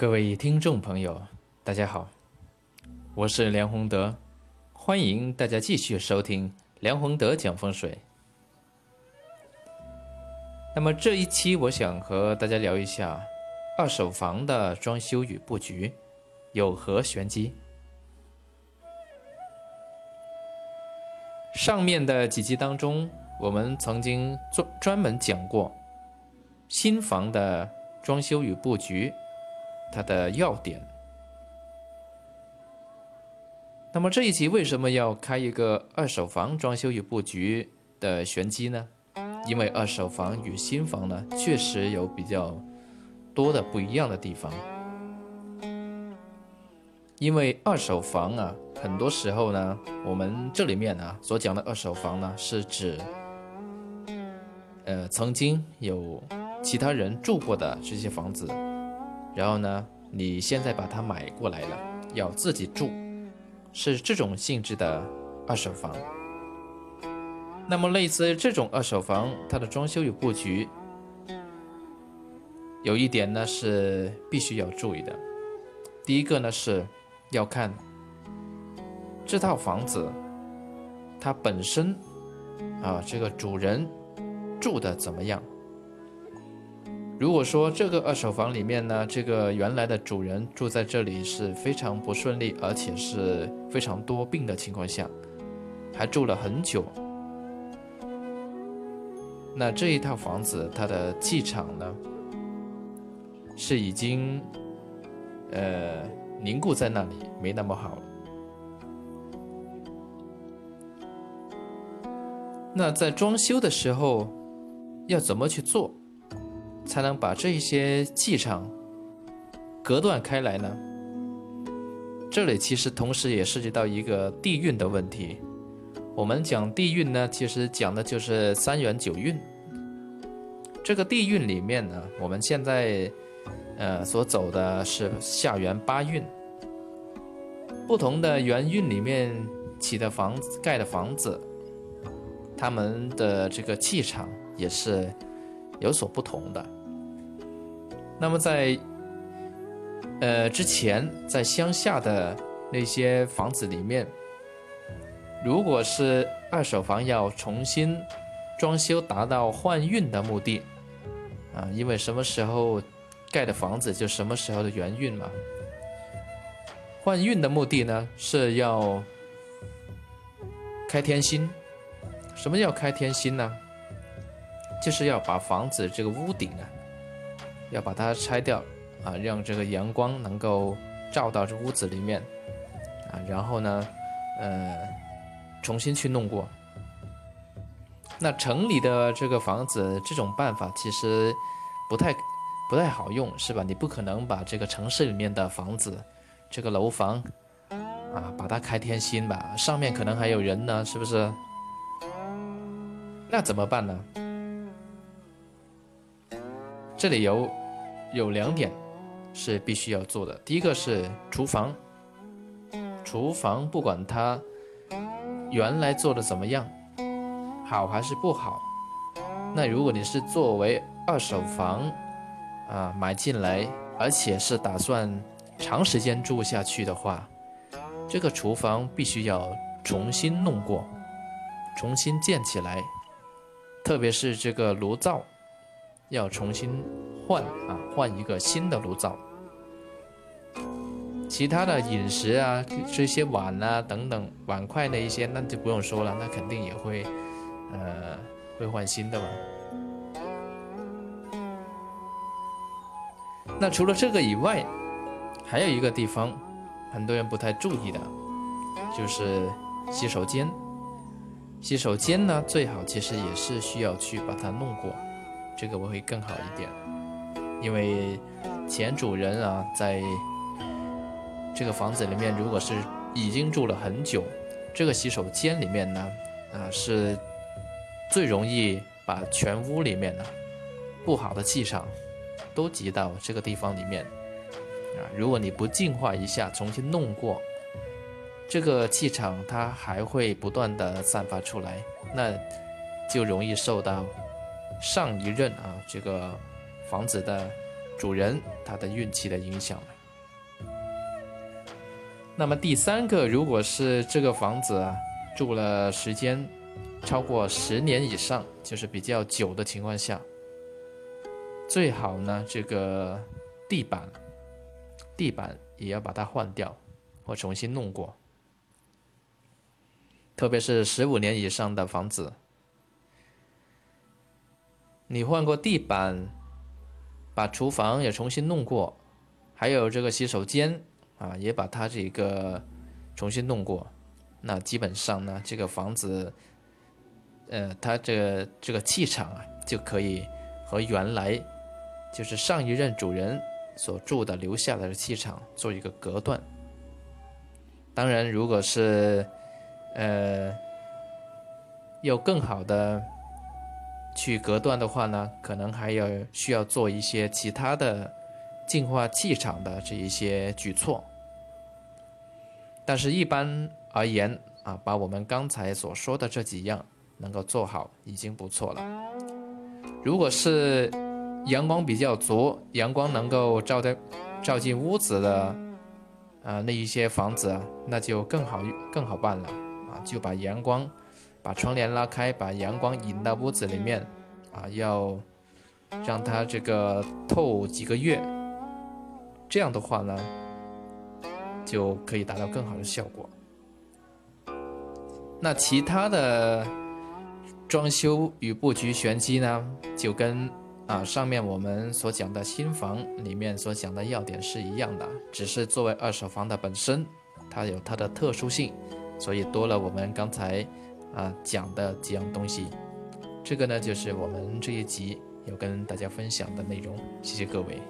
各位听众朋友，大家好，我是梁宏德，欢迎大家继续收听梁宏德讲风水。那么这一期我想和大家聊一下二手房的装修与布局有何玄机。上面的几集当中，我们曾经专专门讲过新房的装修与布局。它的要点。那么这一期为什么要开一个二手房装修与布局的玄机呢？因为二手房与新房呢，确实有比较多的不一样的地方。因为二手房啊，很多时候呢，我们这里面啊所讲的二手房呢，是指，呃，曾经有其他人住过的这些房子。然后呢，你现在把它买过来了，要自己住，是这种性质的二手房。那么类似这种二手房，它的装修与布局，有一点呢是必须要注意的。第一个呢是要看这套房子它本身啊，这个主人住的怎么样。如果说这个二手房里面呢，这个原来的主人住在这里是非常不顺利，而且是非常多病的情况下，还住了很久，那这一套房子它的气场呢，是已经呃凝固在那里，没那么好了。那在装修的时候要怎么去做？才能把这些气场隔断开来呢？这里其实同时也涉及到一个地运的问题。我们讲地运呢，其实讲的就是三元九运。这个地运里面呢，我们现在呃所走的是下元八运。不同的元运里面起的房子、盖的房子，他们的这个气场也是有所不同的。那么在，呃，之前在乡下的那些房子里面，如果是二手房要重新装修达到换运的目的，啊，因为什么时候盖的房子就什么时候的元运嘛。换运的目的呢是要开天心。什么叫开天心呢？就是要把房子这个屋顶啊。要把它拆掉，啊，让这个阳光能够照到这屋子里面，啊，然后呢，呃，重新去弄过。那城里的这个房子，这种办法其实不太不太好用，是吧？你不可能把这个城市里面的房子，这个楼房，啊，把它开天心吧，上面可能还有人呢，是不是？那怎么办呢？这里有有两点是必须要做的。第一个是厨房，厨房不管它原来做的怎么样，好还是不好，那如果你是作为二手房啊买进来，而且是打算长时间住下去的话，这个厨房必须要重新弄过，重新建起来，特别是这个炉灶。要重新换啊，换一个新的炉灶。其他的饮食啊，这些碗啊等等碗筷那一些，那就不用说了，那肯定也会，呃，会换新的嘛。那除了这个以外，还有一个地方，很多人不太注意的，就是洗手间。洗手间呢，最好其实也是需要去把它弄过。这个我会更好一点，因为前主人啊，在这个房子里面，如果是已经住了很久，这个洗手间里面呢，啊，是最容易把全屋里面呢不好的气场都集到这个地方里面啊。如果你不净化一下，重新弄过，这个气场它还会不断的散发出来，那就容易受到。上一任啊，这个房子的主人他的运气的影响。那么第三个，如果是这个房子啊住了时间超过十年以上，就是比较久的情况下，最好呢这个地板地板也要把它换掉或重新弄过，特别是十五年以上的房子，你换过地板，把厨房也重新弄过，还有这个洗手间。啊，也把它这个重新弄过，那基本上呢，这个房子，呃，它这个这个气场啊，就可以和原来就是上一任主人所住的留下来的气场做一个隔断。当然，如果是呃要更好的去隔断的话呢，可能还要需要做一些其他的。净化气场的这一些举措，但是一般而言啊，把我们刚才所说的这几样能够做好已经不错了。如果是阳光比较足，阳光能够照在照进屋子的啊那一些房子，那就更好更好办了啊，就把阳光把窗帘拉开，把阳光引到屋子里面啊，要让它这个透几个月。这样的话呢，就可以达到更好的效果。那其他的装修与布局玄机呢，就跟啊上面我们所讲的新房里面所讲的要点是一样的，只是作为二手房的本身，它有它的特殊性，所以多了我们刚才啊讲的几样东西。这个呢，就是我们这一集要跟大家分享的内容。谢谢各位。